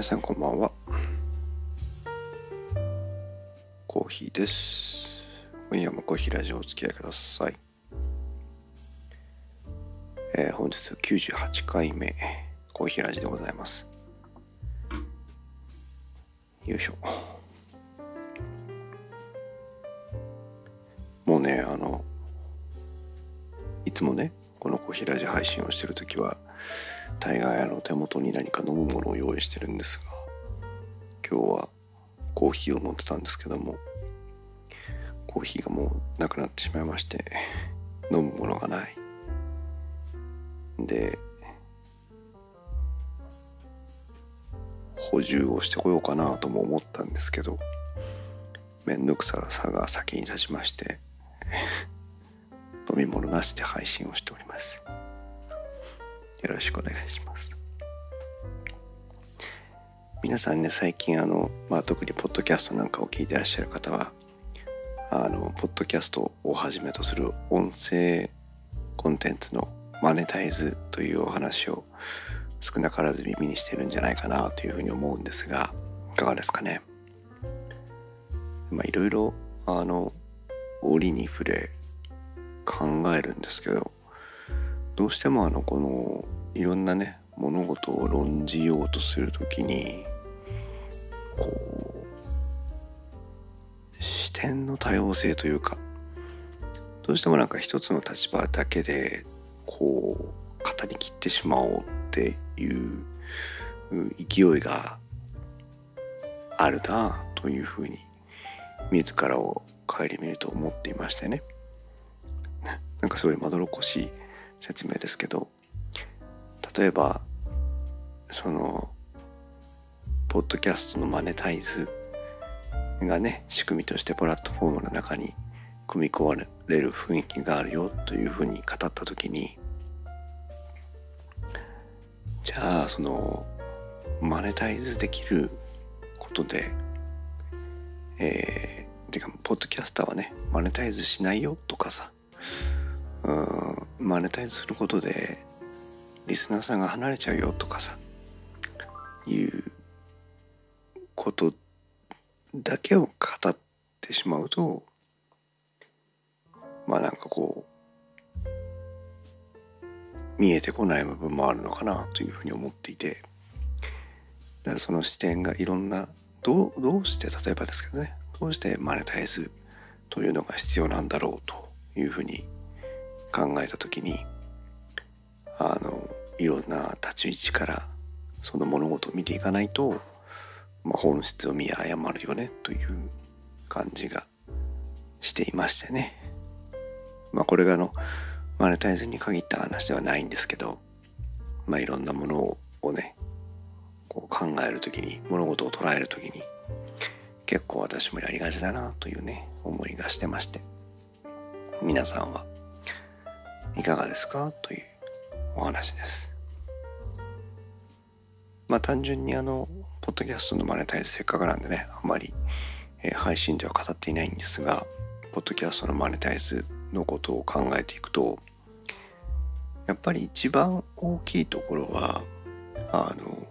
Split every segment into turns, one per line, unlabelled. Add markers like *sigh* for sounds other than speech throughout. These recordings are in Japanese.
皆さんこんばんは。コーヒーです。今夜もコーヒーラジオお付き合いください、えー、本日98回目。コーヒーラジでございます。よいしょ。ーヒーを飲んでたんですけどもコーヒーがもうなくなってしまいまして飲むものがない。で補充をしてこようかなとも思ったんですけどめんどくささが先に立ちまして *laughs* 飲み物なしで配信をしております。よろしくお願いします。皆さんね最近あの、まあ、特にポッドキャストなんかを聞いてらっしゃる方はあのポッドキャストをはじめとする音声コンテンツのマネタイズというお話を少なからず耳にしてるんじゃないかなというふうに思うんですがいかがですかね？まあいろいろあの折に触れ考えるんですけどどうしてもあのこのいろんなね物事を論じようとする時にこう視点の多様性というかどうしてもなんか一つの立場だけでこう語りきってしまおうっていう勢いがあるなというふうに自らを顧みると思っていましてね。なんかすごいまどろっこしい説明ですけど例えばそのポッドキャストのマネタイズがね仕組みとしてプラットフォームの中に組み込まれる雰囲気があるよというふうに語った時にじゃあそのマネタイズできることでえー、てかポッドキャスターはねマネタイズしないよとかさうんマネタイズすることでリスナーさんが離れちゃうよとかさいうことだけを語ってしまうとまあなんかこう見えてこない部分もあるのかなというふうに思っていてだからその視点がいろんなどうどうして例えばですけどねどうしてマネタイズというのが必要なんだろうというふうに考えた時にあのいろんな立ち位置からその物事を見ていかないと、まあ、本質を見誤るよねという感じがしていましてね。まあこれがあのマネタイズに限った話ではないんですけど、まあいろんなものをね、こう考える時に、物事を捉える時に、結構私もやりがちだなというね、思いがしてまして。皆さんはいかがですかというお話です。まあ単純にあの、ポッドキャストのマネタイズせっかくなんでね、あんまり、えー、配信では語っていないんですが、ポッドキャストのマネタイズのことを考えていくと、やっぱり一番大きいところは、あの、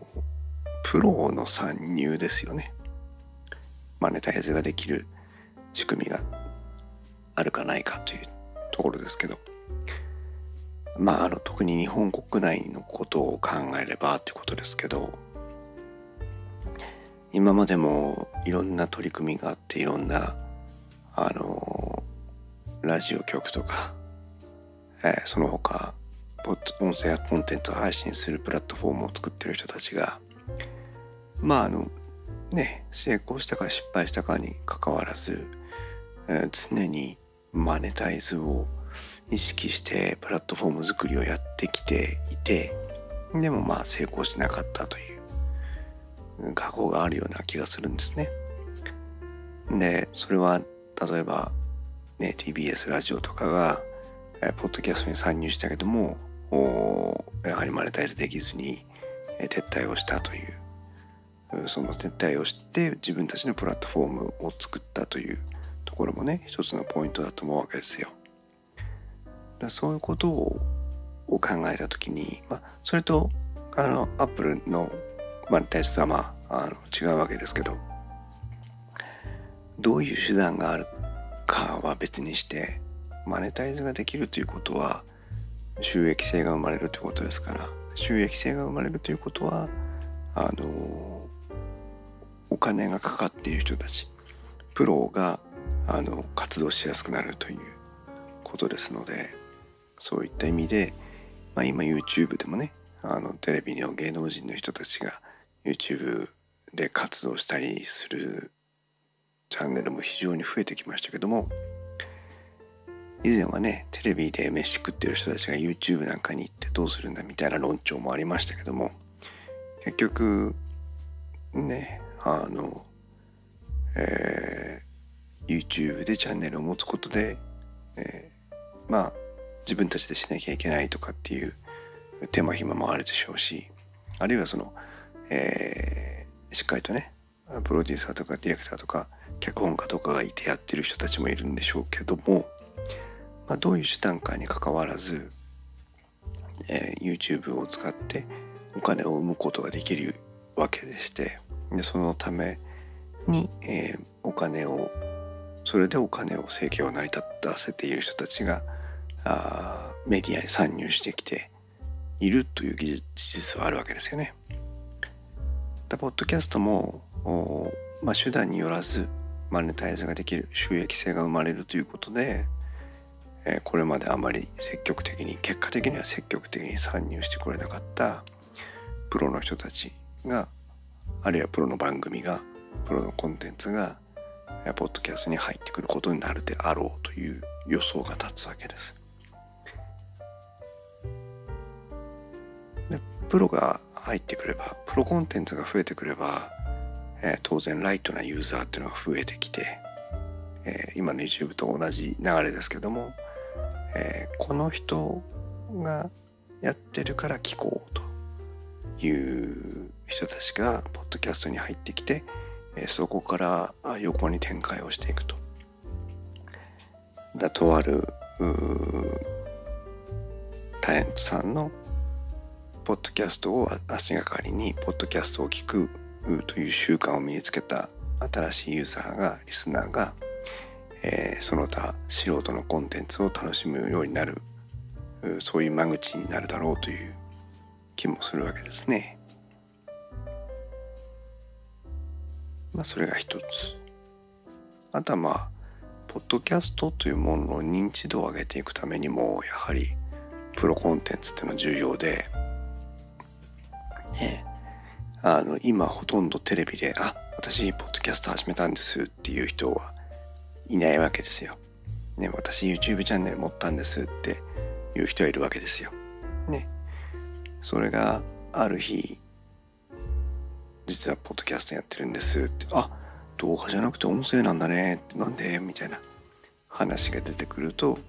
プロの参入ですよね。マネタイズができる仕組みがあるかないかというところですけど。まあ、あの特に日本国内のことを考えればってことですけど今までもいろんな取り組みがあっていろんなあのラジオ局とか、えー、その他音声やコンテンツを配信するプラットフォームを作ってる人たちがまああのね成功したか失敗したかにかかわらず、えー、常にマネタイズを意識してプラットフォーム作りをやってきていてでもまあ成功しなかったという過去があるような気がするんですね。でそれは例えばね TBS ラジオとかがポッドキャストに参入したけどもやはりマネタイズできずにえ撤退をしたというその撤退をして自分たちのプラットフォームを作ったというところもね一つのポイントだと思うわけですよ。だそういうことを考えた時に、まあ、それとあのアップルの、まあ、テストはまあの違うわけですけどどういう手段があるかは別にしてマネタイズができるということは収益性が生まれるということですから収益性が生まれるということはあのお金がかかっている人たちプロがあの活動しやすくなるということですのでそういった意味で、まあ、今 YouTube でもねあのテレビの芸能人の人たちが YouTube で活動したりするチャンネルも非常に増えてきましたけども以前はねテレビで飯食ってる人たちが YouTube なんかに行ってどうするんだみたいな論調もありましたけども結局ねあの、えー、YouTube でチャンネルを持つことで、えー、まあ自分たちでしなきゃいけないとかっていう手間暇もあるでしょうしあるいはその、えー、しっかりとねプロデューサーとかディレクターとか脚本家とかがいてやってる人たちもいるんでしょうけども、まあ、どういう手段かにかかわらず、えー、YouTube を使ってお金を生むことができるわけでしてでそのために、えー、お金をそれでお金を生計を成り立たせている人たちがあメディアに参入してきているという事実はあるわけですよね。だポッドキャストもまあ、手段によらずマネタイズができる収益性が生まれるということで、えー、これまであまり積極的に結果的には積極的に参入してこれなかったプロの人たちがあるいはプロの番組がプロのコンテンツがポッドキャストに入ってくることになるであろうという予想が立つわけです。でプロが入ってくればプロコンテンツが増えてくれば、えー、当然ライトなユーザーっていうのが増えてきて、えー、今の YouTube と同じ流れですけども、えー、この人がやってるから聞こうという人たちがポッドキャストに入ってきて、えそこから横に展開をしていくと。だとあるタレントさんのポッドキャストを足がかりにポッドキャストを聞くという習慣を身につけた新しいユーザーがリスナーが、えー、その他素人のコンテンツを楽しむようになるそういう間口になるだろうという気もするわけですね。まあそれが一つ。あとはまあポッドキャストというものの認知度を上げていくためにもやはりプロコンテンツっていうのは重要でねあの今ほとんどテレビで「あ私ポッドキャスト始めたんです」っていう人はいないわけですよ。ね、私 YouTube チャンネル持ったんですっていう人はいるわけですよ。ね。それがある日実はポッドキャストやってるんですってあ動画じゃなくて音声なんだねってなんで？みたいな話が出てくると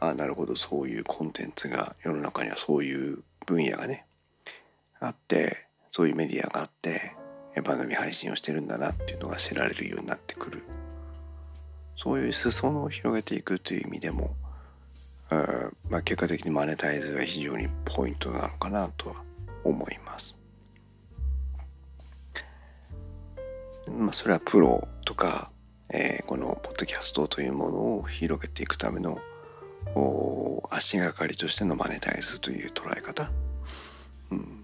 あなるほどそういうコンテンツが世の中にはそういう分野がねあってそういうメディアがあって番組配信をしてるんだなっていうのが知られるようになってくる。そういう裾野を広げていくという意味でも、まあ、結果的にマネタイズは非常にポイントなのかなとは思います。まあ、それはプロとか、えー、このポッドキャストというものを広げていくための足がかりとしてのマネタイズという捉え方、うん、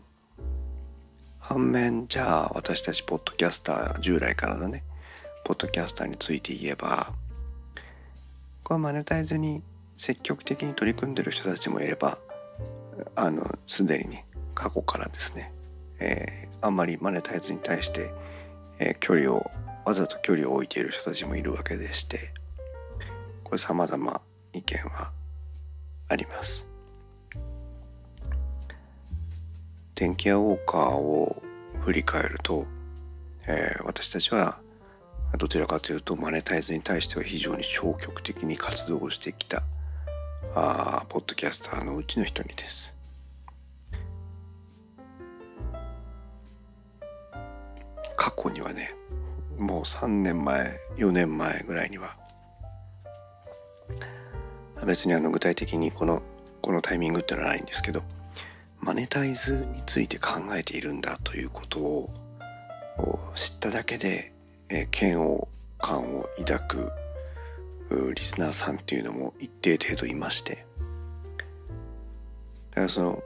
反面じゃあ私たちポッドキャスター従来からのねポッドキャスターについて言えばこれマネタイズに積極的に取り組んでる人たちもいればあのすでにね過去からですね、えー、あんまりマネタイズに対して、えー、距離をわざと距離を置いている人たちもいるわけでしてこれ様々意見はあります。電気屋ウォーカーを振り返ると、えー、私たちはどちらかというとマネタイズに対しては非常に消極的に活動をしてきたあポッドキャスターのうちの一人です。過去にはねもう3年前4年前ぐらいには別にあの具体的にこのこのタイミングっていうのはないんですけどマネタイズについて考えているんだということを知っただけで、えー、嫌悪感を抱くリスナーさんっていうのも一定程度いまして。だからその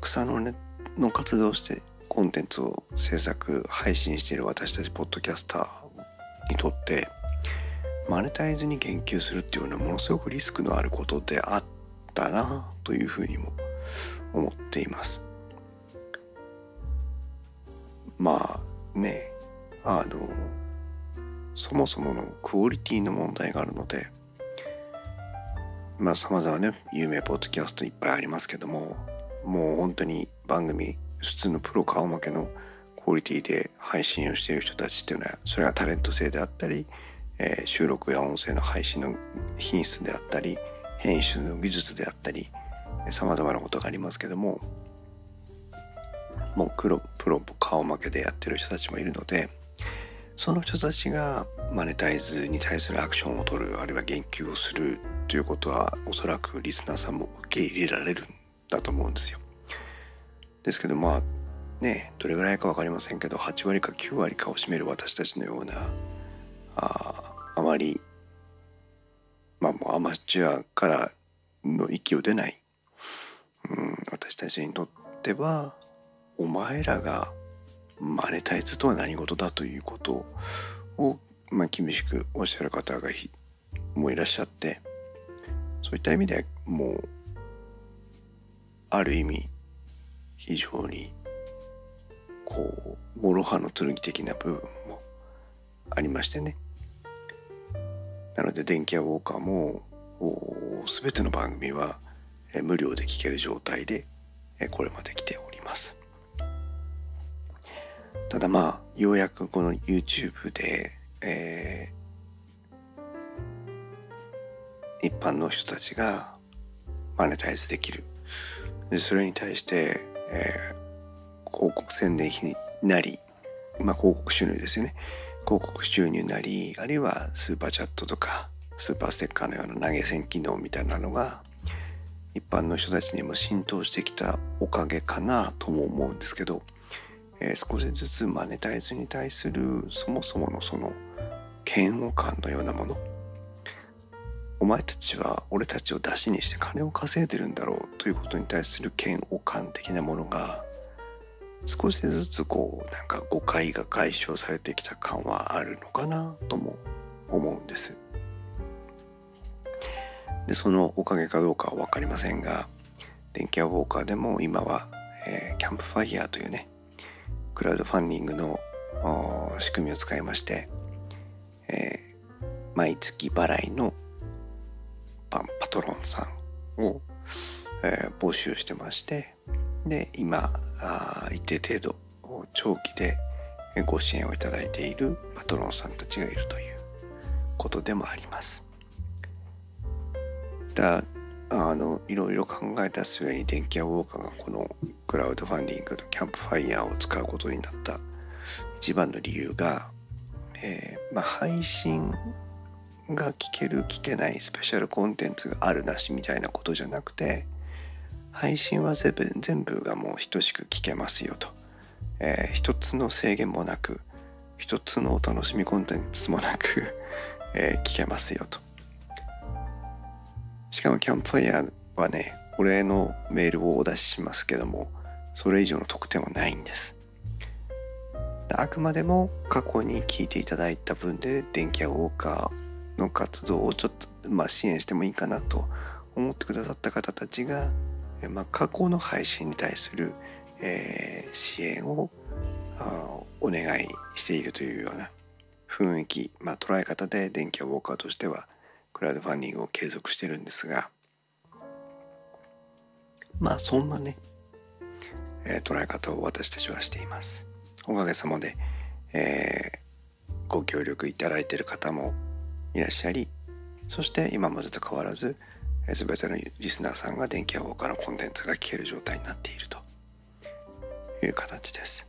草の根の活動してコンテンツを制作配信している私たちポッドキャスターにとってマネタイズに言及するっていうのはものすごくリスクのあることであったなというふうにも思っています。まあねあのそもそものクオリティの問題があるのでまあ様々ね有名ポッドキャストいっぱいありますけどももう本当に番組普通のプロ顔負けのクオリティで配信をしている人たちっていうのはそれはタレント性であったり、えー、収録や音声の配信の品質であったり編集の技術であったりさまざまなことがありますけどももうプロプロ顔負けでやってる人たちもいるのでその人たちがマネタイズに対するアクションを取るあるいは言及をするということはおそらくリスナーさんも受け入れられるんだと思うんですよ。ですけどまあねどれぐらいか分かりませんけど8割か9割かを占める私たちのようなああまりまあもうアマチュアからの息を出ない、うん、私たちにとってはお前らがマネタイズとは何事だということを、まあ、厳しくおっしゃる方がもいらっしゃってそういった意味でもうある意味非常にこう諸刃の剣的な部分もありましてね。なので電気屋ウォーカーも全ての番組は無料で聴ける状態でこれまで来ております。ただまあようやくこの YouTube で、えー、一般の人たちがマネタイズできる。でそれに対してえー、広告宣伝費なり、まあ、広告収入ですよね。広告収入なりあるいはスーパーチャットとかスーパーステッカーのような投げ銭機能みたいなのが一般の人たちにも浸透してきたおかげかなとも思うんですけど、えー、少しずつマネタイズに対するそもそものその嫌悪感のようなものお前たちは俺たちを出しにして金を稼いでるんだろうということに対する嫌悪感的なものが少しずつこうなんか誤解が解消されてきた感はあるのかなとも思うんです。でそのおかげかどうかは分かりませんが電気屋ウォーカーでも今は、えー、キャンプファイヤーというねクラウドファンディングの仕組みを使いまして、えー、毎月払いのパトロンさんを、えー、募集してましてで今あ一定程度長期でご支援をいただいているパトロンさんたちがいるということでもあります。だあのいろいろ考えた末に電気屋ウォーカーがこのクラウドファンディングとキャンプファイヤーを使うことになった。一番の理由が、えーまあ、配信が聞ける聞けないスペシャルコンテンツがあるなしみたいなことじゃなくて配信は全部全部がもう等しく聞けますよと、えー、一つの制限もなく一つのお楽しみコンテンツもなくえー、聞けますよと。しかもキャンプファイヤーはねお礼のメールをお出ししますけどもそれ以上の特典はないんです。あくまでも過去に聞いていただいた分で電気屋ウォーカーの活動をちょっと、まあ、支援してもいいかなと思ってくださった方たちが、まあ、過去の配信に対する、えー、支援をお願いしているというような雰囲気、まあ、捉え方で電気屋ウォーカーとしてはクラウドファンディングを継続してるんですがまあそんなね、えー、捉え方を私たちはしています。おかげさまで、えー、ご協力いただいている方もいらっしゃりそして今までと変わらず全てのリスナーさんが電気屋ウォーカーのコンテンツが聞ける状態になっているという形です。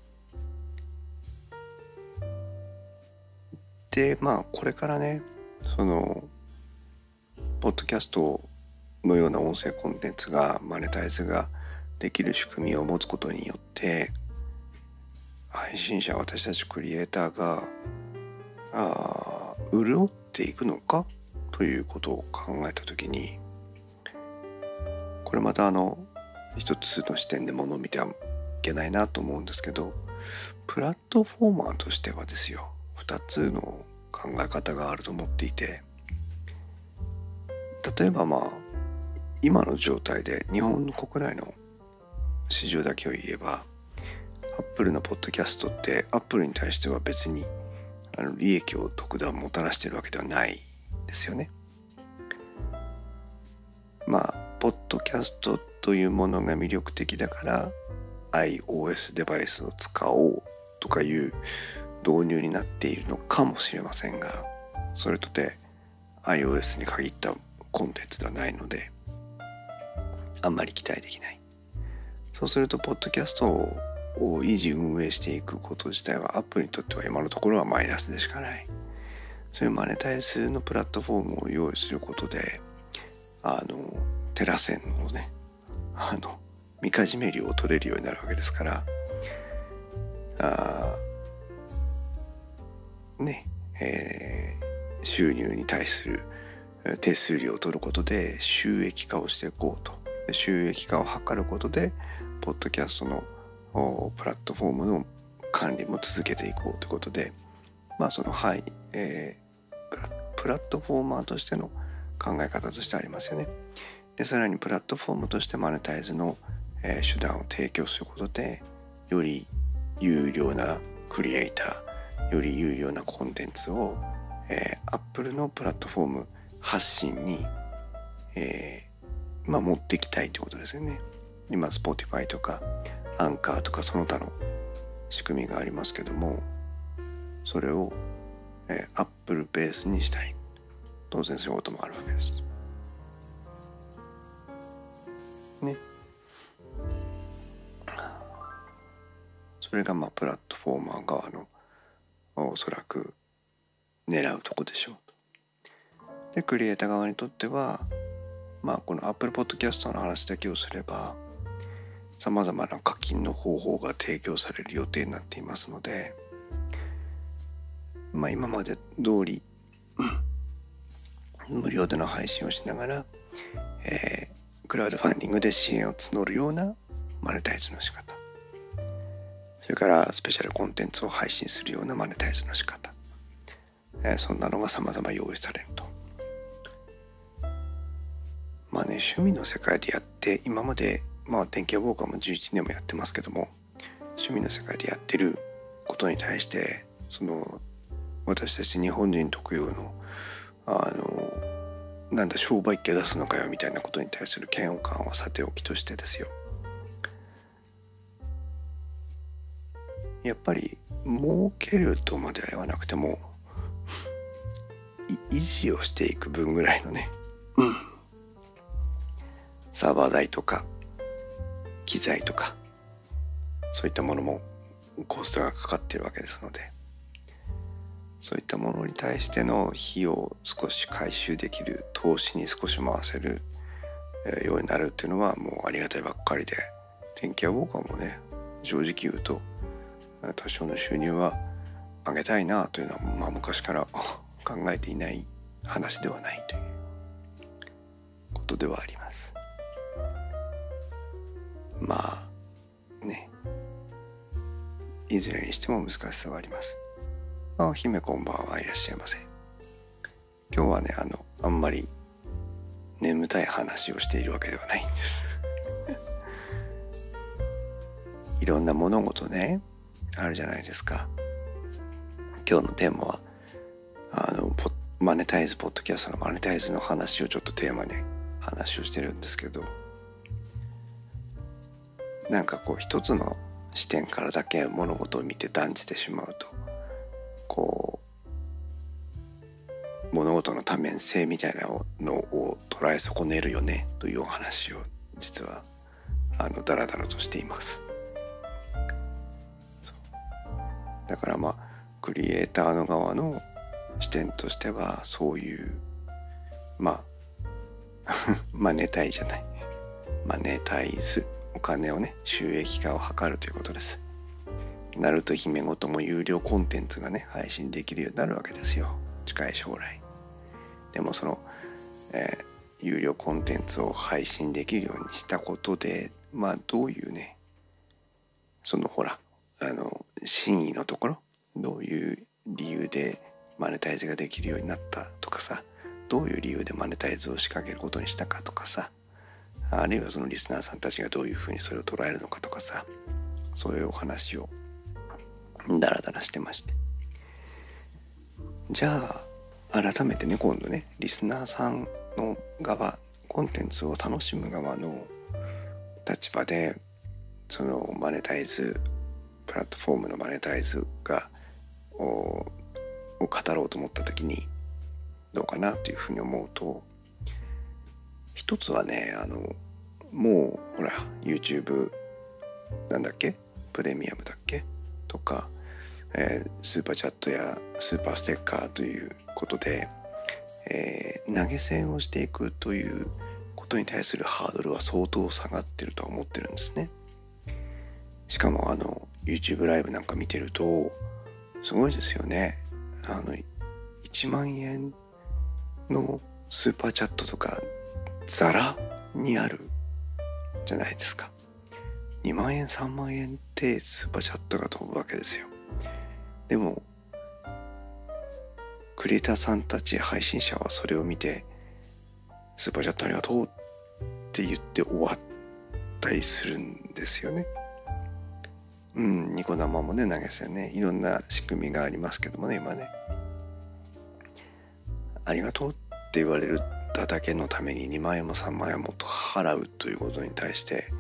でまあこれからねそのポッドキャストのような音声コンテンツがマネタイズができる仕組みを持つことによって配信者私たちクリエイターがあ潤っていくのかということを考えた時にこれまたあの一つの視点でものを見てはいけないなと思うんですけどプラットフォーマーとしてはですよ2つの考え方があると思っていて例えばまあ今の状態で日本の国内の市場だけを言えばアップルのポッドキャストってアップルに対しては別にあの利益を特段もたらしてるわけではないですよね。まあポッドキャストというものが魅力的だから iOS デバイスを使おうとかいう導入になっているのかもしれませんがそれとて iOS に限ったコンテンツではないのであんまり期待できない。そうするとポッドキャストを維持運営していくこと自体はアップにとっては今のところはマイナスでしかない。そういうマネタイズのプラットフォームを用意することであのテラセンのねあのみかじめ料を取れるようになるわけですからあねえー、収入に対する手数料を取ることで収益化をしていこうと収益化を図ることでポッドキャストのプラットフォームの管理も続けていこうということでまあそのはい、えー、プラットフォーマーとしての考え方としてありますよね。でさらにプラットフォームとしてマネタイズの、えー、手段を提供することでより有料なクリエイターより有料なコンテンツを、えー、Apple のプラットフォーム発信に、えー、まあ、持っていきたいということですよね。今 Spotify とかアンカーとかその他の仕組みがありますけどもそれを、えー、Apple ベースにしたい当然そういうこともあるわけです。ね。それがまあプラットフォーマー側のおそらく狙うとこでしょうでクリエイター側にとってはまあこの Apple Podcast の話だけをすればさまざまな課金の方法が提供される予定になっていますのでまあ今まで通り *clears throat* 無料での配信をしながら、えー、クラウドファンディングで支援を募るようなマネタイズの仕方それからスペシャルコンテンツを配信するようなマネタイズの仕方、えー、そんなのが様々用意されると。まあね、趣味の世界でやって今まで、まあ、電気屋ウォーカーも11年もやってますけども趣味の世界でやってることに対してその私たち日本人特有のあのなんだ商売っ気出すのかよみたいなことに対する嫌悪感はさておきとしてですよ。やっぱり儲けるとまでは言わなくても維持をしていく分ぐらいのね、うん、サーバー代とか機材とかそういったものもコストがかかっているわけですのでそういったものに対しての費用を少し回収できる投資に少し回せるようになるっていうのはもうありがたいばっかりで電気屋ウォーカーもね正直言うと多少の収入は上げたいなというのは、まあ、昔から *laughs* 考えていない話ではないということではあります。まあねいずれにしても難しさはあります。あ姫こんばんはいらっしゃいませ。今日はねあのあんまり眠たい話をしているわけではないんです。*laughs* いろんな物事ねあるじゃないですか。今日のテーマはあのポマネタイズポッドキャストのマネタイズの話をちょっとテーマに話をしてるんですけどなんかこう一つの視点からだけ物事を見て断じてしまうとこう物事の多面性みたいなのを捉え損ねるよねというお話を実はあのダラダラとしています。だからまあクリエイターの側の視点としてはそういうまあ *laughs* マネタイじゃない。マネタイズ金をね収益化を図るということです。ナルト姫ごとも有料コンテンツがね配信できるようになるわけですよ。近い将来。でもその、えー、有料コンテンツを配信できるようにしたことでまあどういうねそのほらあの真意のところどういう理由でマネタイズができるようになったとかさどういう理由でマネタイズを仕掛けることにしたかとかさあるいはそのリスナーさんたちがどういうふうにそれを捉えるのかとかさそういうお話をダラダラしてまして。じゃあ改めてね今度ねリスナーさんの側コンテンツを楽しむ側の立場でそのマネタイズプラットフォームのマネタイズがを語ろうと思った時にどうかなというふうに思うと一つはねあのもうほら YouTube なんだっけ？プレミアムだっけ？とか、えー、スーパーチャットやスーパーステッカーということで、えー、投げ銭をしていくということに対するハードルは相当下がってるとは思ってるんですね。しかもあの YouTube ライブなんか見てるとすごいですよね。あの1万円のスーパーチャットとかザラにあるじゃないですか。2万円3万円ってスーパーチャットが飛ぶわけですよ。でもクリエイターさんたち配信者はそれを見てスーパーチャットありがとうって言って終わったりするんですよね。うん、ニコ生もね、投げ銭ね、いろんな仕組みがありますけどもね、今ね。ありがとうって言われるただけのために2万円も3万円もと払うということに対して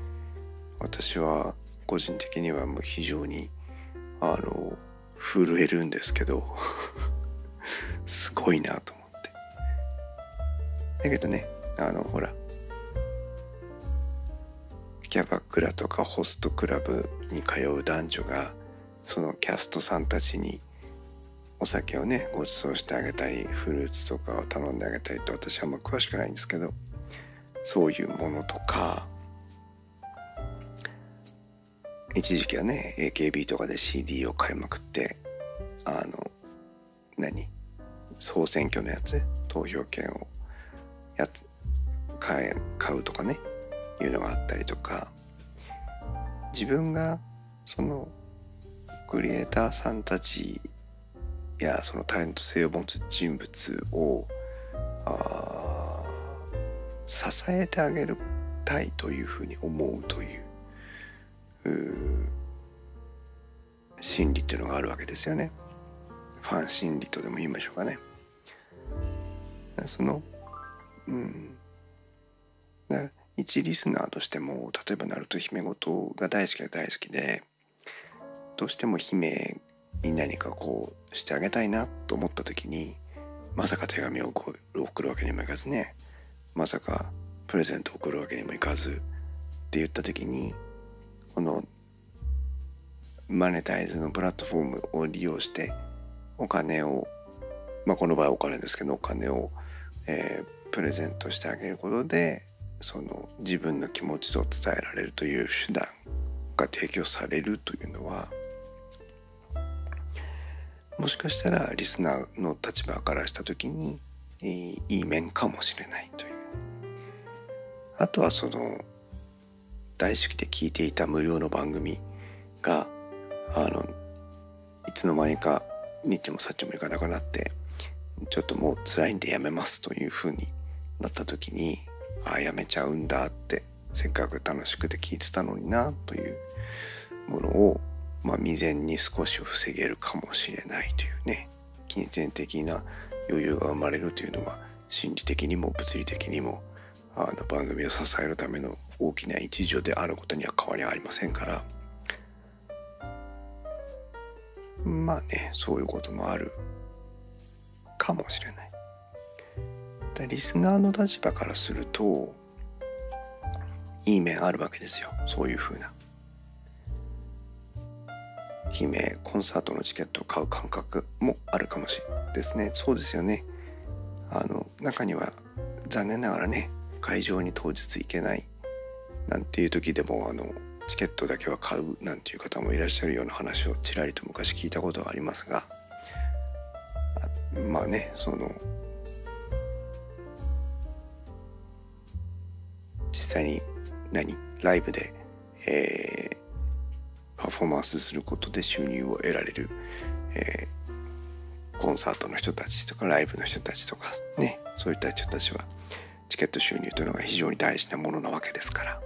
私は個人的にはもう非常にあの震えるんですけど *laughs* すごいなと思って。だけどねあのほらキャバクラとかホストクラブに通う男女がそのキャストさんたちにお酒をねご馳走してあげたりフルーツとかを頼んであげたりと私はあんま詳しくないんですけどそういうものとか一時期はね AKB とかで CD を買いまくってあの何総選挙のやつ投票権をや買買うとかねいうのがあったりとか自分がそのクリエイターさんたちやそのタレント性を持つ人物を支えてあげるたいというふうに思うという心理っていうのがあるわけですよね。ファン心理とでも言いましょうかね。そのうん一リスナーとしても例えばナルト姫ごとが大好きで大好きでどうしても姫に何かこうしてあげたいなと思った時にまさか手紙を送るわけにもいかずね。まさかプレゼントを送るわけにもいかず。って言った時にこのマネタイズのプラットフォームを利用してお金をまあこの場合お金ですけどお金を、えー、プレゼントしてあげることでその自分の気持ちを伝えられるという手段が提供されるというのはもしかしたらリスナーの立場からした時にいい面かもしれないという。あとはその大好きで聞いていた無料の番組があのいつの間にかニッチもサッチもいかなくなってちょっともう辛いんでやめますというふうになった時にああやめちゃうんだってせっかく楽しくて聞いてたのになというものをまあ、未然に少し防げるかもしれないというね金銭的な余裕が生まれるというのは心理的にも物理的にもあの番組を支えるための大きな一助であることには変わりありませんからまあねそういうこともあるかもしれない。リスナーの立場からするといい面あるわけですよそういうふうな。姫コンサートのチケットを買う感覚もあるかもしれないですね。そうですよね。あの中には残念ながらね会場に当日行けないなんていう時でもあのチケットだけは買うなんていう方もいらっしゃるような話をちらりと昔聞いたことがありますがまあねその実際に何？ライブで、えー、パフォーマンスすることで収入を得られる、えー、コンサートの人たちとかライブの人たちとかねそういった人たちはチケット収入というのが非常に大事なものなわけですから。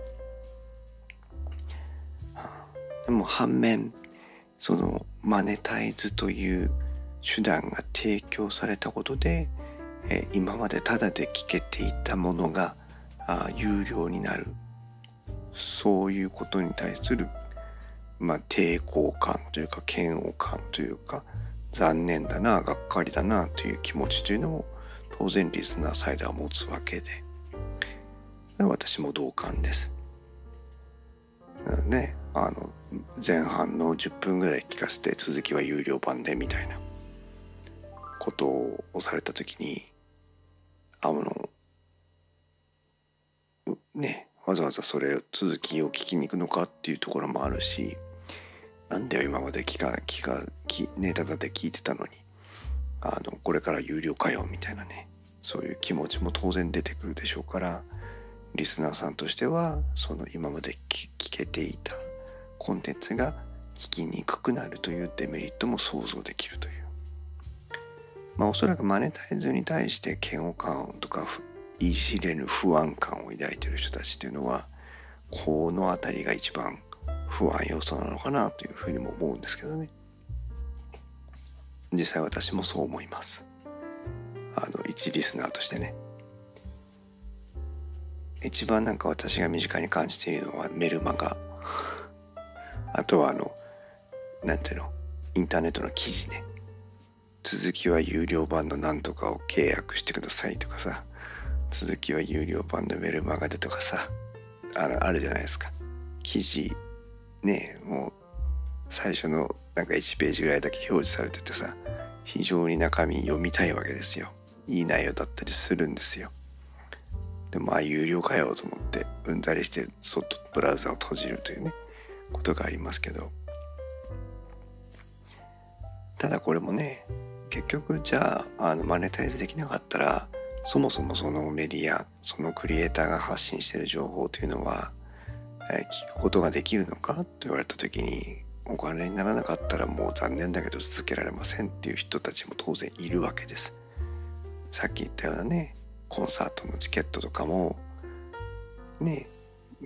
でも反面そのマネタイズという手段が提供されたことで、えー、今までタダで聞けていたものがあ有料になるそういうことに対する、まあ、抵抗感というか嫌悪感というか残念だながっかりだなという気持ちというのも当然リスナーサイドは持つわけで私も同感です。ねあの前半の10分ぐらい聞かせて続きは有料版でみたいなことをされた時にあのねわざわざそれ続きを聞きに行くのかっていうところもあるしなんだよ今まで聞か聞か聞ねただで聞いてたのに。あのこれから有料かよみたいなね。そういう気持ちも当然出てくるでしょうからリスナーさんとしてはその今まで聞けていたコンテンツが聞きにくくなるというデメリットも想像できるという。まあおそらくマネタイズに対して嫌悪感とか言い知れぬ不安感を抱いている人たちというのはこの辺りが一番不安要素なのかなというふうにも思うんですけどね。実際私もそう思います。あの一リスナーとしてね。一番なんか私が身近に感じているのはメルマガ。あとはあのなんていうの？インターネットの記事ね。続きは有料版のなんとかを契約してくださいとかさ。続きは有料版のメルマガでとかさ。あるあるじゃないですか。記事ねもう最初のなんか1ページぐらいだけ表示されててさ非常に中身読みたいわけですよ。いい内容だったりするんですよ。でもまあ有料かよと思ってうんざりしてそっとブラウザを閉じるというねことがありますけど。ただこれもね結局じゃああのマネタイズできなかったらそもそもそのメディアそのクリエイターが発信している情報というのは、え、聞くことができるのかと言われた時にお金にならなかったらもう残念だけど続けられませんっていう人たちも当然いるわけです。さっき言ったようなねコンサートのチケットとかもね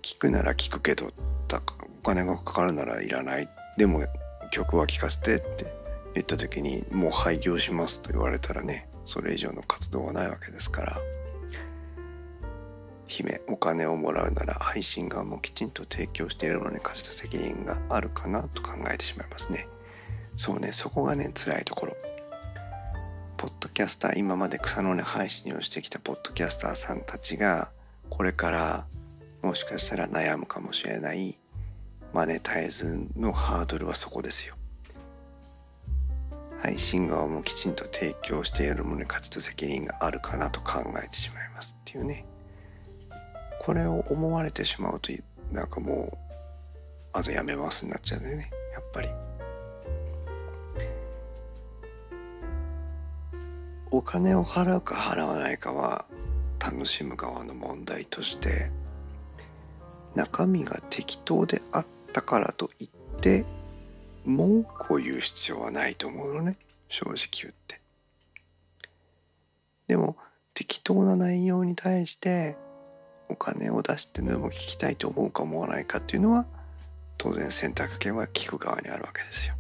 聞くなら聞くけどお金がかかるならいらないでも曲は聴かせてって言った時にもう廃業しますと言われたらねそれ以上の活動はないわけですから姫お金をもらうなら配信側もきちんと提供しているものに課した責任があるかなと考えてしまいますね。そうねそこがね辛いところ。ポッドキャスター今まで草の根配信をしてきたポッドキャスターさんたちがこれからもしかしたら悩むかもしれないマネタイズのハードルはそこですよ。配信側もきちんと提供しているものに価値と責任があるかなと考えてしまいますっていうね。これを思われてしまうとなんかもうあとやめますになっちゃうんでね。やっぱり。お金を払うか払わないかは楽しむ側の問題として中身が適当であったからといって文句を言う必要はないと思うのね。正直言って。でも適当な内容に対してお金を出してでも聞きたいと思うか思わないかっていうのは当然選択権は聞く側にあるわけですよ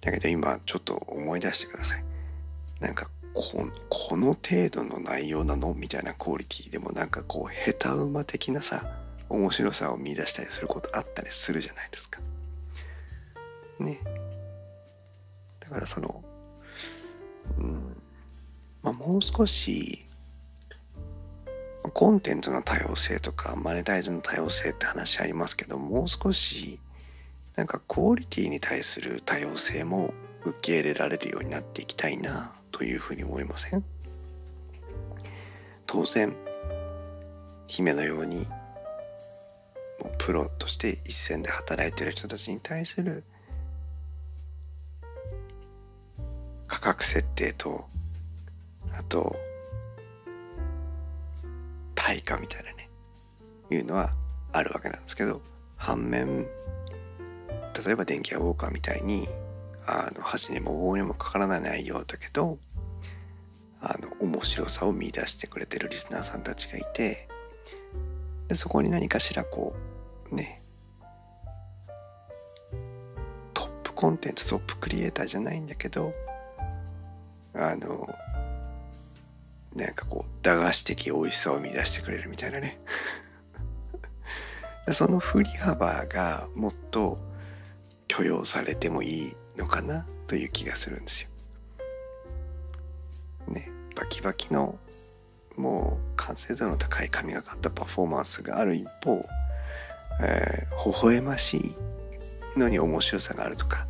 だけど今ちょっと思い出してくださいなんかここの程度の内容なのみたいなクオリティでもなんかこう下手馬的なさ面白さを見出したりすることあったりするじゃないですか。ね。だからその、うん、まあもう少し、コンテンツの多様性とかマネタイズの多様性って話ありますけどもう少しなんかクオリティに対する多様性も受け入れられるようになっていきたいなというふうに思いません？当然姫のようにもうプロとして一線で働いてる人たちに対する価格設定とあと対価みたいなね。いうのはあるわけなんですけど反面例えば電気屋ウォーカーみたいにあの箸にも棒にもかからない内容だけどあの面白さを見出してくれてるリスナーさんたちがいてでそこに何かしらこうねトップコンテンツトップクリエイターじゃないんだけどあのなんかこう駄菓子的美味しさを生み出してくれるみたいなね *laughs* その振り幅がもっと許容されてもいいのかなという気がするんですよ。ねバキバキのもう完成度の高い神がかったパフォーマンスがある一方、えー、微笑ましいのに面白さがあるとか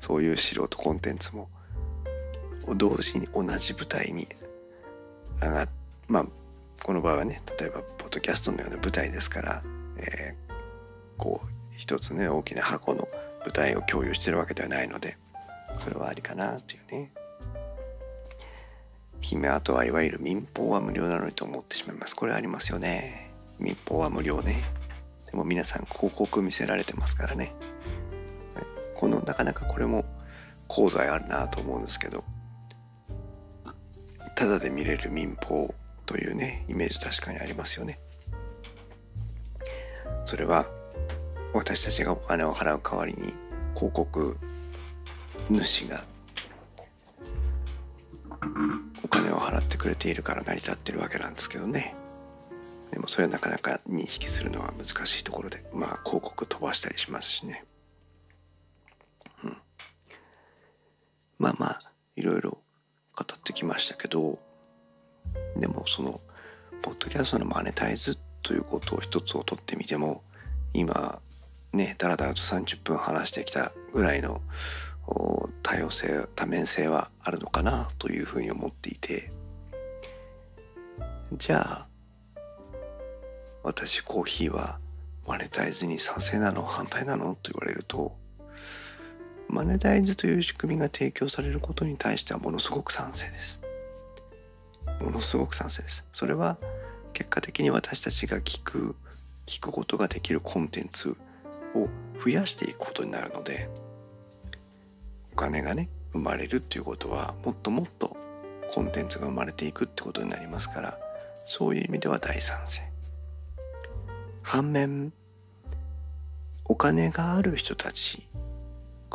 そういう素人コンテンツも同時に同じ舞台に上がまあこの場合はね例えばポッドキャストのような舞台ですから、えー、こう一つね大きな箱の舞台を共有してるわけではないのでそれはありかなっていうね。姫跡はいわゆる民放は無料なのにと思ってしまいます。これありますよね。民放は無料ね。でも皆さん広告見せられてますからね。このなかなかこれも功罪あるなと思うんですけど。ただで見れる民放というねイメージ確かにありますよね。それは私たちがお金を払う代わりに広告主がお金を払ってくれているから成り立ってるわけなんですけどね。でもそれはなかなか認識するのは難しいところでまあ広告飛ばしたりしますしね。うん。まあまあいろいろ語ってきましたけどでもそのポッドキャストのマネタイズということを一つを取ってみても今ねだらだらと30分話してきたぐらいの多様性多面性はあるのかなというふうに思っていて。じゃあ私コーヒーはマネタイズに賛成なの反対なのと言われるとマネタイズという仕組みが提供されることに対してはものすごく賛成です。ものすごく賛成です。それは結果的に私たちが聞く聞くことができるコンテンツを増やしていくことになるのでお金がね生まれるっていうことはもっともっとコンテンツが生まれていくってことになりますからそういう意味では大賛成。反面お金がある人たち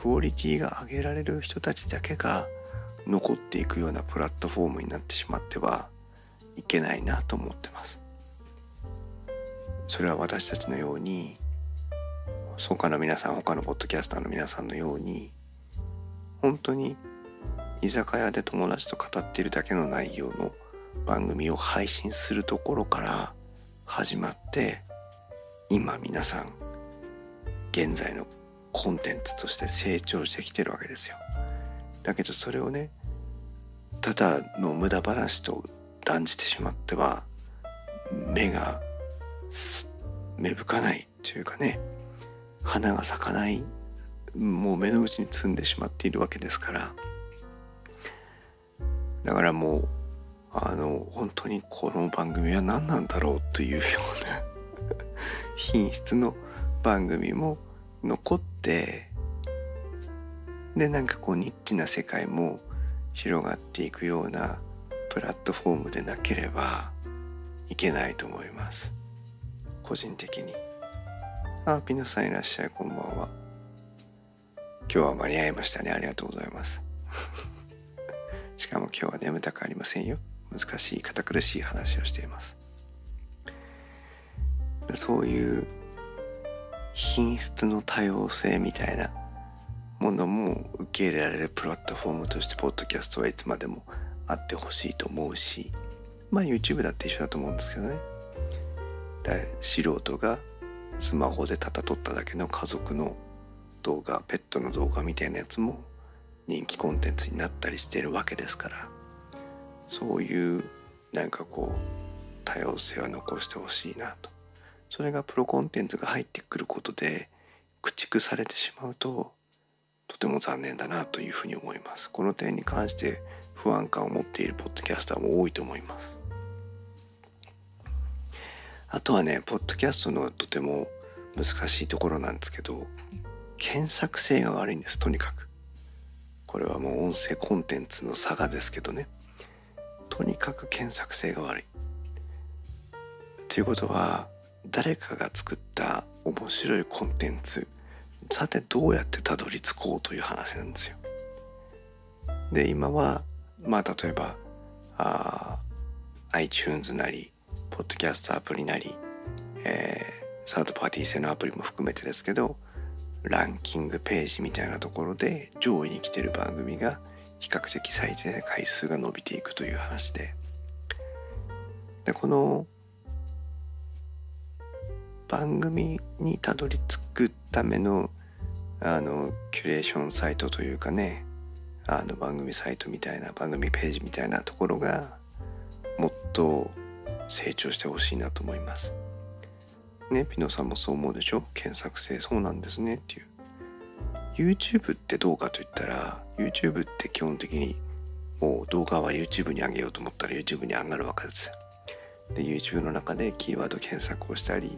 クオリティが上げられる人たちだけが残っていくようなプラットフォームになってしまってはいけないなと思ってます。それは私たちのように他の皆さん他のポッドキャスターの皆さんのように本当に居酒屋で友達と語っているだけの内容の番組を配信するところから始まって今皆さん現在のコンテンツとして成長してきてるわけですよ。だけどそれをねただの無駄話と断じてしまっては目が芽吹かないというかね花が咲かないもう目の内に積んでしまっているわけですからだからもうあの本当にこの番組は何なんだろうというような品質の番組も残ってでなんかこうニッチな世界も広がっていくようなプラットフォームでなければいけないと思います。個人的に。あピノさんいらっしゃいこんばんは。今日は間に合いましたね。ありがとうございます。*laughs* しかも今日は眠たくありませんよ。難しい堅苦しい話をしています。そういう品質の多様性みたいなものも受け入れられるプラットフォームとしてポッドキャストはいつまでもあってほしいと思うしまあ YouTube だって一緒だと思うんですけどね。だ素人がスマホでただ撮っただけの家族の動画ペットの動画みたいなやつも人気コンテンツになったりしてるわけですから。そういうなんかこう多様性は残してほしいなと。それがプロコンテンツが入ってくることで駆逐されてしまうととても残念だなというふうに思います。この点に関して不安感を持っているポッドキャスターも多いと思います。あとはねポッドキャストのとても難しいところなんですけど検索性が悪いんですとにかく。これはもう音声コンテンツの差がですけどね。とにかく検索性が悪い。ということは誰かが作った面白いコンテンツさてどうやってたどり着こうという話なんですよ。で今はまあ例えばあ iTunes なりポッドキャストアプリなり、えー、サードパーティー製のアプリも含めてですけどランキングページみたいなところで上位に来てる番組が比較的再生回数が伸びていくという話ででこの番組にたどり着くためのあのキュレーションサイトというかねあの番組サイトみたいな番組ページみたいなところがもっと成長してほしいなと思います。ね、ピノさんもそう思うでしょ？検索性そうなんですねっていう。YouTube ってどうかといったら YouTube って基本的にもう動画は YouTube に上げようと思ったら YouTube に上がるわけですよ。で YouTube の中でキーワード検索をしたり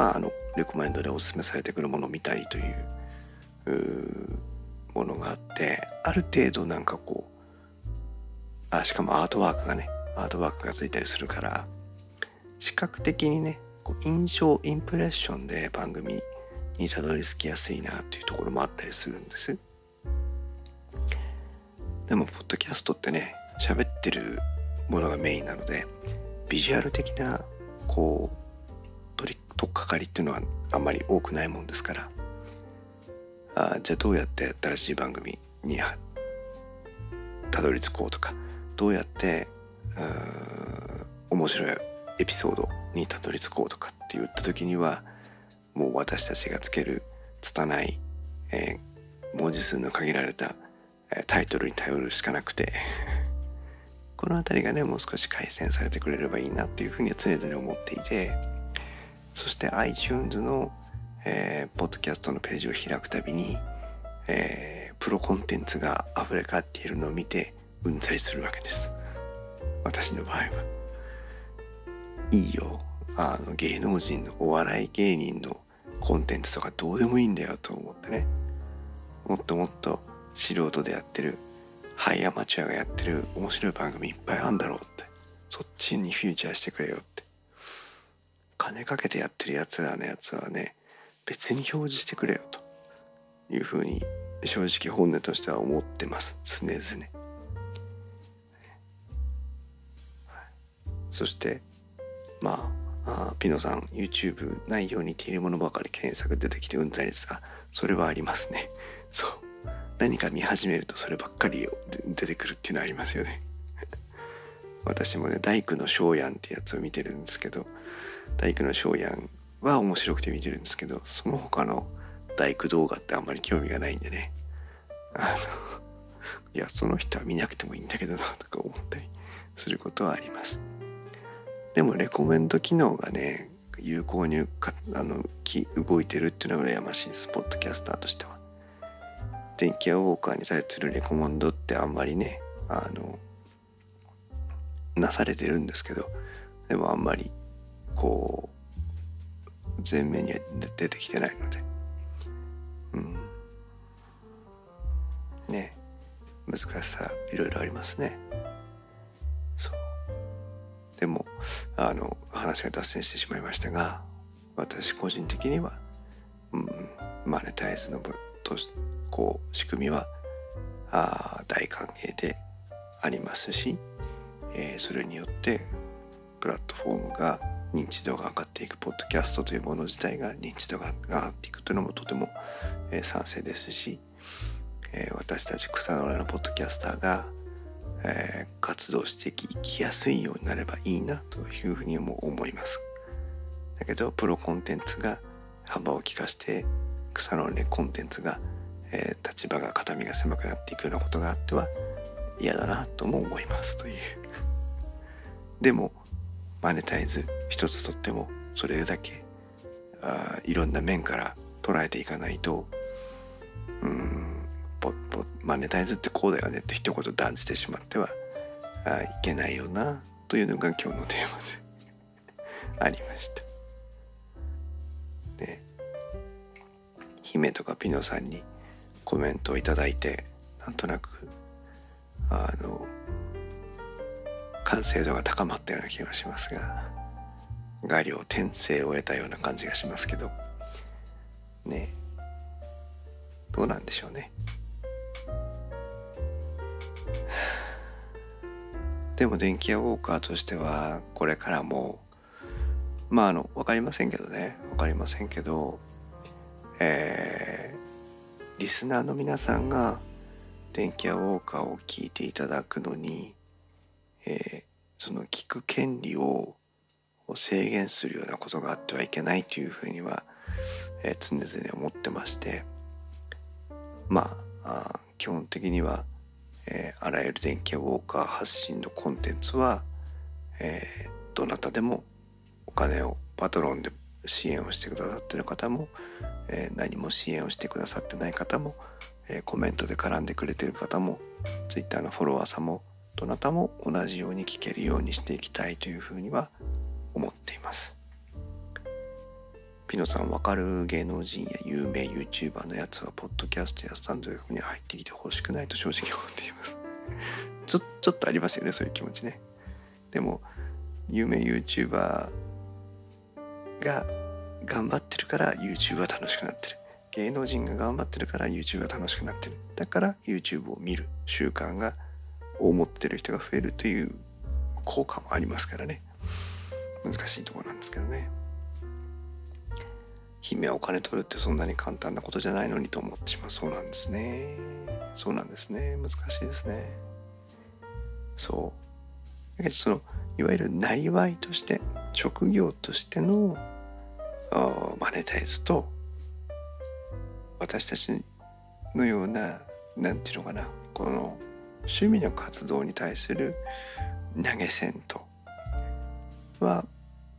まあ、あのレコメンドでおすすめされてくるものを見たりというものがあってある程度なんかこうあしかもアートワークがねアートワークがついたりするから視覚的にねこう印象インプレッションで番組にたどり着きやすいなというところもあったりするんです。でもポッドキャストってね喋ってるものがメインなのでビジュアル的なこう取っかかりっていうのはあんまり多くないもんですから。あじゃあどうやって新しい番組にたどり着こうとか。どうやって面白いエピソードにたどり着こうとかって言った時にはもう私たちがつける拙い、えー、文字数の限られた、え、タイトルに頼るしかなくて。*laughs* この辺りがねもう少し改善されてくれればいいなっていうふうには常々思っていて。そして iTunes の、えー、ポッドキャストのページを開くたびに、えー、プロコンテンツが溢れ返っているのを見てうんざりするわけです。私の場合は。いいよ。あの芸能人のお笑い芸人のコンテンツとかどうでもいいんだよと思ってね。もっともっと素人でやってるハイアマチュアがやってる面白い番組いっぱいあるんだろうって。そっちにフューチャーしてくれよって。金かけてやってるやつらのやつはね別に表示してくれよというふうに正直本音としては思ってます。常々、そしてまあピノさん YouTube 内容に似ているものばかり検索出てきてうんざりですがそれはありますね。*laughs* そう。何か見始めるとそればっかり出てくるっていうのはありますよね。*laughs* 私もね大工の翔やんってやつを見てるんですけど大工の翔やんは面白くて見てるんですけどその他の大工動画ってあんまり興味がないんでね。あのいやその人は見なくてもいいんだけどなとか思ったりすることはあります。でもレコメンド機能がね有効にかあの動いてるっていうのは羨ましいですポッドキャスターとしては。電気屋ウォーカーに対するレコメンドってあんまりねあのなされてるんですけどでもあんまりこう前面に出てきてないので。うん。ね。難しさいろいろありますね。そう。でもあの話が脱線してしまいましたが私個人的には、うん、マネタイズのとこう仕組みはあ大歓迎でありますし、えー、それによってプラットフォームが認知度が上がっていくポッドキャストというもの自体が認知度が上がっていくというのもとても、え、賛成ですし、え、私たち草の根のポッドキャスターが、え、活動していきやすいようになればいいなというふうにも思います。だけどプロコンテンツが幅を利かして草の根コンテンツが、え、立場が肩身が狭くなっていくようなことがあっては嫌だなとも思いますという。でもマネタイズ一つとってもそれだけあいろんな面から捉えていかないとうんポポマネタイズってこうだよねって一言断じてしまってはいけないよなというのが今日のテーマで *laughs* ありました。で姫とかピノさんにコメントを頂いてなんとなくあの完成度が高まったような気がしますが画量転生を得たような感じがしますけど。ね。どうなんでしょうね。でも電気屋ウォーカーとしてはこれからもまああの分かりませんけどね。分かりませんけどえー、リスナーの皆さんが電気屋ウォーカーを聞いていただくのに、えー、その聞く権利を制限するようなことがあってはいけないというふうには、えー、常々思ってましてまあ基本的には、えー、あらゆる電気屋ウォーカー発信のコンテンツは、えー、どなたでもお金をパトロンで支援をしてくださってる方も、えー、何も支援をしてくださってない方も、えー、コメントで絡んでくれてる方も Twitter のフォロワーさんもどなたも同じように聞けるようにしていきたいというふうには思っています。ピノさん、わかる芸能人や有名 YouTuber のやつは、ポッドキャストやスタンド F に入ってきてほしくないと正直思っています。ちょ、ちょっとありますよね、そういう気持ちね。でも、有名 YouTuber が頑張ってるから YouTube は楽しくなってる芸能人が頑張ってるから YouTube が楽しくなってるだから YouTube を見る習慣が思ってる人が増えるという効果もありますからね。難しいところなんですけどね。姫はお金取るってそんなに簡単なことじゃないのにと思ってしまう。そうなんですね。そうなんですね。難しいですね。そう。だけどそのいわゆるなりわいとして職業としてのマネタイズと私たちのような何て言うのかな。この趣味の活動に対する投げ銭とは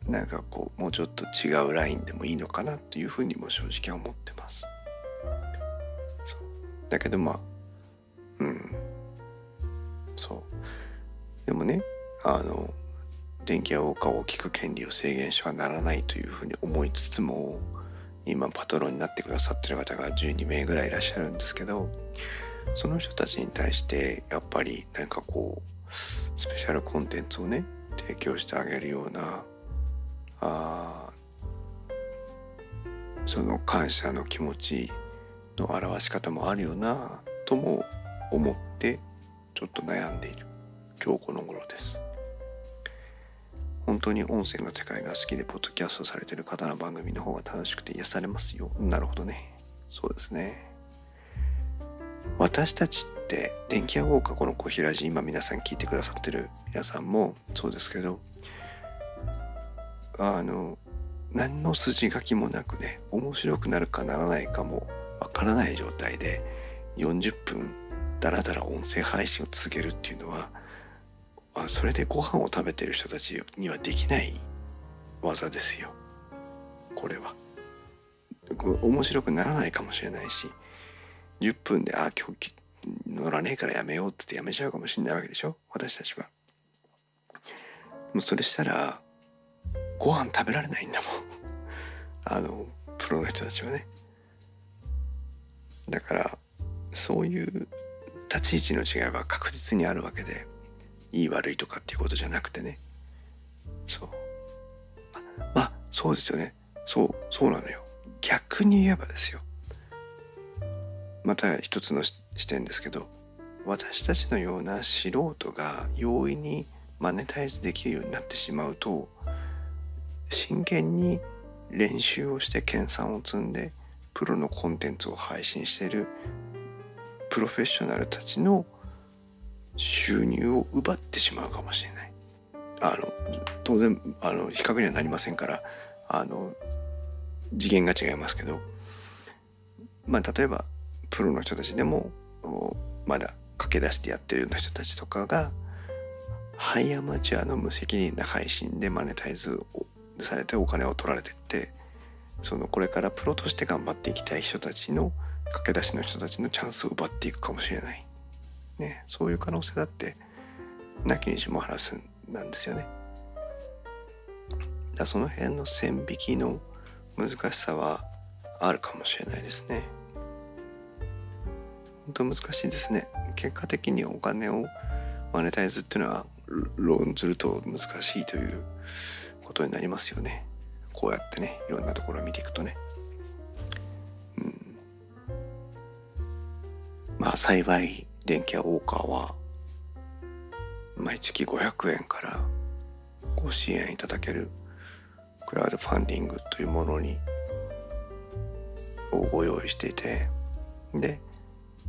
なんかこうもうちょっと違うラインでもいいのかなというふうにも正直は思ってます。だけどまあうん。そう。でもねあの電気屋ウォーカーを聞く権利を制限してはならないというふうに思いつつも今パトロンになってくださってる方が12名ぐらいいらっしゃるんですけどその人たちに対してやっぱり何かこうスペシャルコンテンツをね提供してあげるようなあその感謝の気持ちの表し方もあるよなとも思ってちょっと悩んでいる今日この頃です。本当に音声の世界が好きでポッドキャストされてる方の番組の方が楽しくて癒されますよ。なるほどね。そうですね。私たちって電気屋ウォーカーこの小平寺今皆さん聞いてくださってる皆さんもそうですけどあの何の筋書きもなくね面白くなるかならないかもわからない状態で40分だらだら音声配信を続けるっていうのはあそれでご飯を食べてる人たちにはできない技ですよ。これは。面白くならないかもしれないし10分であ今日乗らねえからやめようってってやめちゃうかもしれないわけでしょ？私たちは。もうそれしたらご飯食べられないんだもん。*laughs* あのプロの人たちはね。だからそういう立ち位置の違いは確実にあるわけでいい悪いとかっていうことじゃなくてね。そう。まあそうですよね。そうそうなのよ。逆に言えばですよ。また一つの視点ですけど私たちのような素人が容易にマネタイズできるようになってしまうと真剣に練習をして研鑽を積んでプロのコンテンツを配信しているプロフェッショナルたちの収入を奪ってしまうかもしれない。あの当然あの比較にはなりませんからあの次元が違いますけどまあ例えばプロの人たちでもまだ駆け出してやってるような人たちとかがハイアマチュアの無責任な配信でマネタイズされてお金を取られてってそのこれからプロとして頑張っていきたい人たちの駆け出しの人たちのチャンスを奪っていくかもしれない、ね、そういう可能性だってなきにしもあらずなんですよね。だその辺の線引きの難しさはあるかもしれないですね。本当難しいですね。結果的にお金をマネタイズっていうのは論ずると難しいということになりますよね。こうやってねいろんなところを見ていくとね。うん、まあ幸い電気屋ウォーカーは毎月500円からご支援いただけるクラウドファンディングというものにをご用意していてで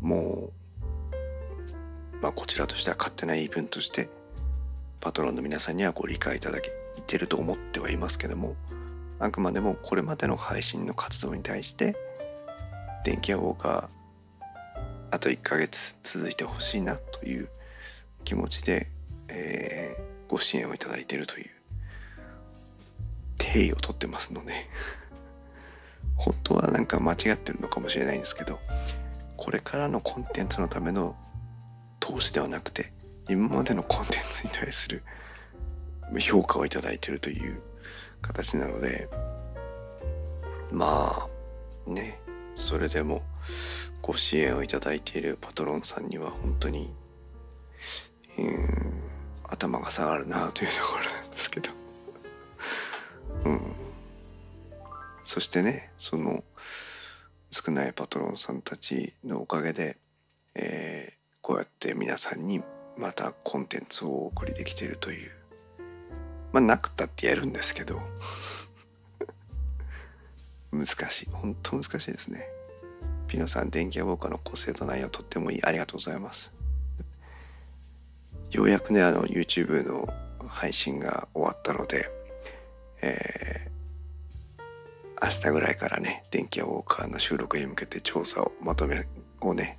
もうまあこちらとしては勝手な言い分としてパトロンの皆さんにはご理解いただけてると思ってはいますけどもあくまでもこれまでの配信の活動に対して電気屋ウォーカーあと1ヶ月続いてほしいなという気持ちで、えー、ご支援をいただいているという定位をとってますので本当はなんか間違ってるのかもしれないんですけどこれからのコンテンツのための投資ではなくて今までのコンテンツに対する評価をいただいてるという形なのでまあねそれでもご支援をいただいているパトロンさんには本当にうん頭が下がるなというところなんですけど。うん。そしてねその少ないパトロンさんたちのおかげで、えー、こうやって皆さんにまたコンテンツをお送りできているという。まあなくったってやるんですけど。*laughs* 難しい。本当難しいですね。ピノさん電気屋ウォーカーの個性と内容とってもいい。ありがとうございます。ようやくねあの YouTube の配信が終わったのでえー、明日ぐらいからね電気屋ウォーカーの収録に向けて調査をまとめをね、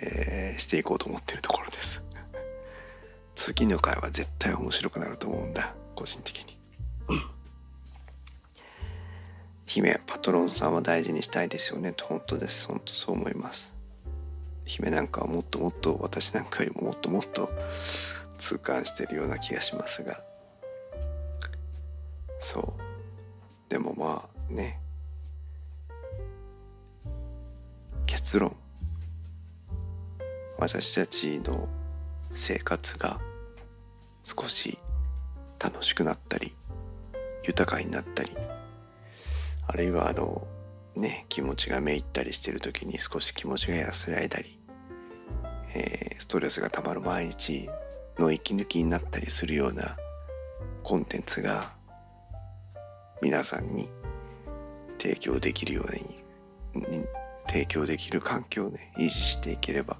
えー、していこうと思ってるところです *laughs* 次の回は絶対面白くなると思うんだ個人的に。姫、パトロンさんは大事にしたいですよね。本当です。本当そう思います。姫なんかはもっともっと私なんかよりももっともっと痛感してるような気がしますが。そう。でもまあね。結論。私たちの生活が少し楽しくなったり豊かになったりあるいはあのね気持ちがめいったりしてる時に少し気持ちが安らいだり、えー、ストレスがたまる毎日の息抜きになったりするようなコンテンツが皆さんに提供できるように提供できる環境をね維持していければ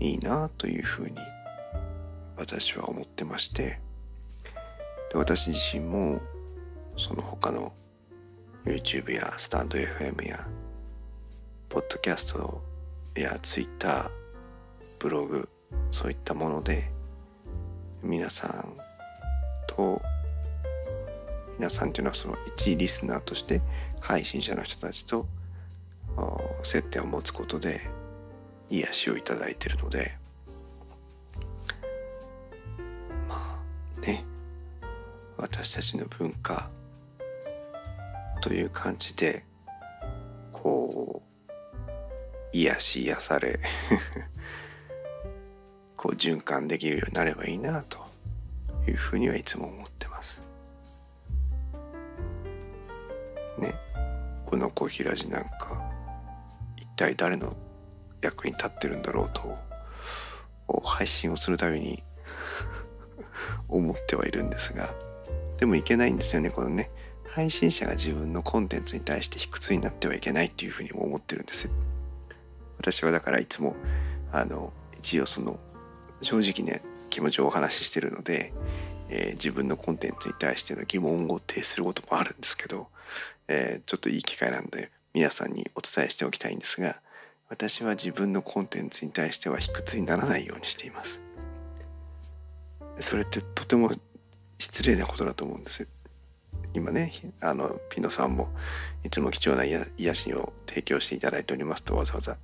いいなというふうに私は思ってましてで私自身もその他の YouTube やスタンド FM やポッドキャストや Twitter ブログそういったもので皆さんと皆さんっていうのはその一リスナーとして配信者の人たちと接点を持つことで癒しをいただいているので。まあね。私たちの文化という感じでこう癒し癒され *laughs* こう循環できるようになればいいなというふうにはいつも思ってます。ね。この小平寺なんか一体誰の役に立ってるんだろうと配信をするたびに *laughs* 思ってはいるんですがでもいけないんですよねこのね配信者が自分のコンテンツに対して卑屈になってはいけないっていうふうにも思ってるんです。私はだからいつもあの一応その正直ね気持ちをお話ししてるので、えー、自分のコンテンツに対しての疑問を呈することもあるんですけど、えー、ちょっといい機会なんで皆さんにお伝えしておきたいんですが私は自分のコンテンツに対しては卑屈にならないようにしています。それってとても失礼なことだと思うんです。今ねあのピノさんもいつも貴重な癒しを提供していただいておりますとわざわざ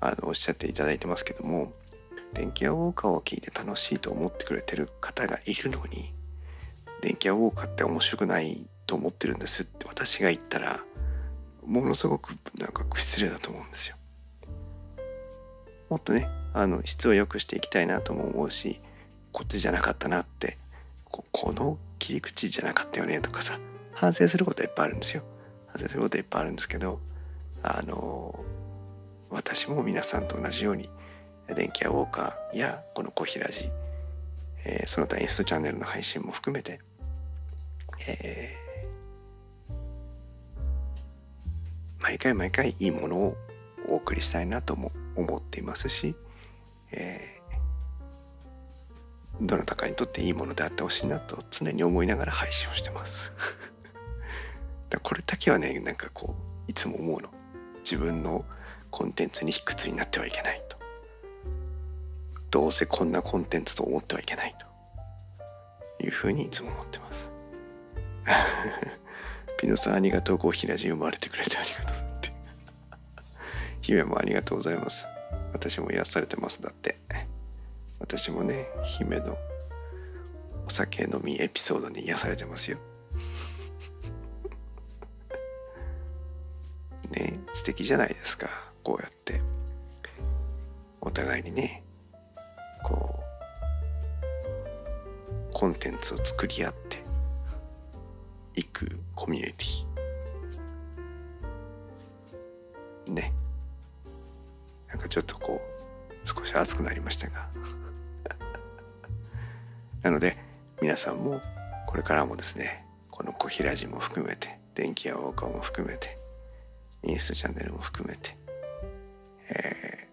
あのおっしゃっていただいてますけども電気屋ウォーカーを聞いて楽しいと思ってくれてる方がいるのに電気屋ウォーカーって面白くないと思ってるんですって私が言ったらものすごくなんか失礼だと思うんですよ。もっとねあの質を良くしていきたいなとも思うしこっちじゃなかったなってここの切り口じゃなかったよねとかさ反省することいっぱいあるんですよ。反省することいっぱいあるんですけどあの私も皆さんと同じように電気屋ウォーカーやこのコヒラジ、えー、その他インストチャンネルの配信も含めて、えー、毎回毎回いいものをお送りしたいなとも思っていますし、えー、どなたかにとっていいものであってほしいなと常に思いながら配信をしてます。*laughs* だこれだけはねなんかこういつも思うの。自分のコンテンツに卑屈になってはいけないと。どうせこんなコンテンツと思ってはいけないと。いうふうにいつも思ってます。*laughs* ピノさんありがとうコーヒーラジ生まれてくれてありがとうって。姫もありがとうございます。私も癒されてますだって。私もね姫のお酒飲みエピソードに癒されてますよ。ね素敵じゃないですかこうやって。お互いにねこうコンテンツを作り合っていくコミュニティ。ね。なんかちょっとこう少し熱くなりましたが。*laughs* なので皆さんもこれからもですねこの小平寺も含めて電気やウォーカーも含めてインスタチャンネルも含めて、え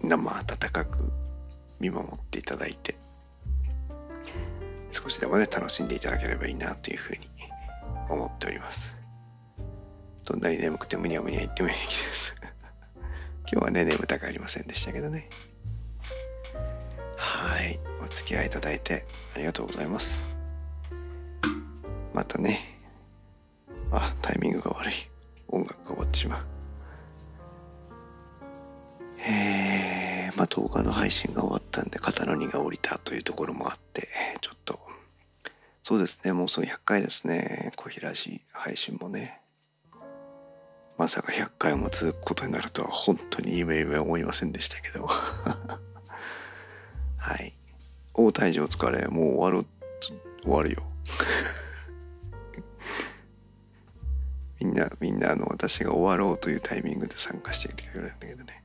ー、生温かく見守っていただいて少しでもね楽しんでいただければいいなというふうに思っております。どんなに眠くてむにゃむにゃ言ってもいいです。*laughs* 今日はね眠たくありませんでしたけどね。はい。お付き合いいただいてありがとうございます。またね。あタイミングが悪い。音楽が終わってしまう。えー、まあ動画の配信が終わったんで肩の荷が下りたというところもあってちょっとそうですね。もうその100回ですね。小平市配信もね。まさか100回も続くことになるとは本当に夢夢思いませんでしたけど。*laughs* はい。大退場疲れ。もう終わる終わるよ。みんなみんなあの私が終わろうというタイミングで参加してきてくれるんだけどね。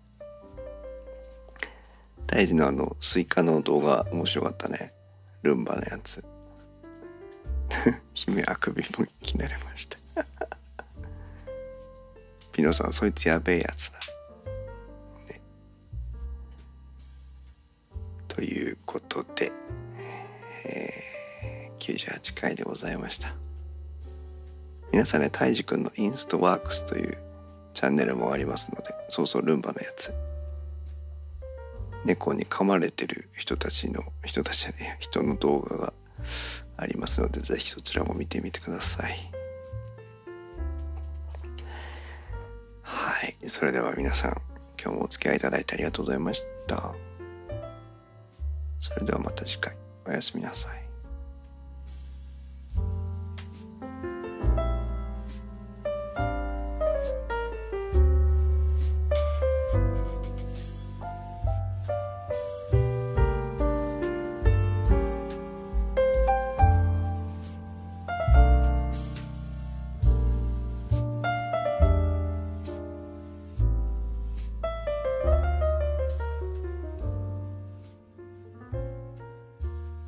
大事のあのスイカの動画面白かったね。ルンバのやつ。*laughs* 姫あくびも気になりました。*laughs* ピノさんそいつやべえやつだ、ね、ということで、えー、98回でございました。皆さんね、たいじくんのインストワークスというチャンネルもありますので、そうそうルンバのやつ。猫に噛まれてる人たちの、人たちじゃね人の動画がありますので、ぜひそちらも見てみてください。はい。それでは皆さん、今日もお付き合いいただいてありがとうございました。それではまた次回、おやすみなさい。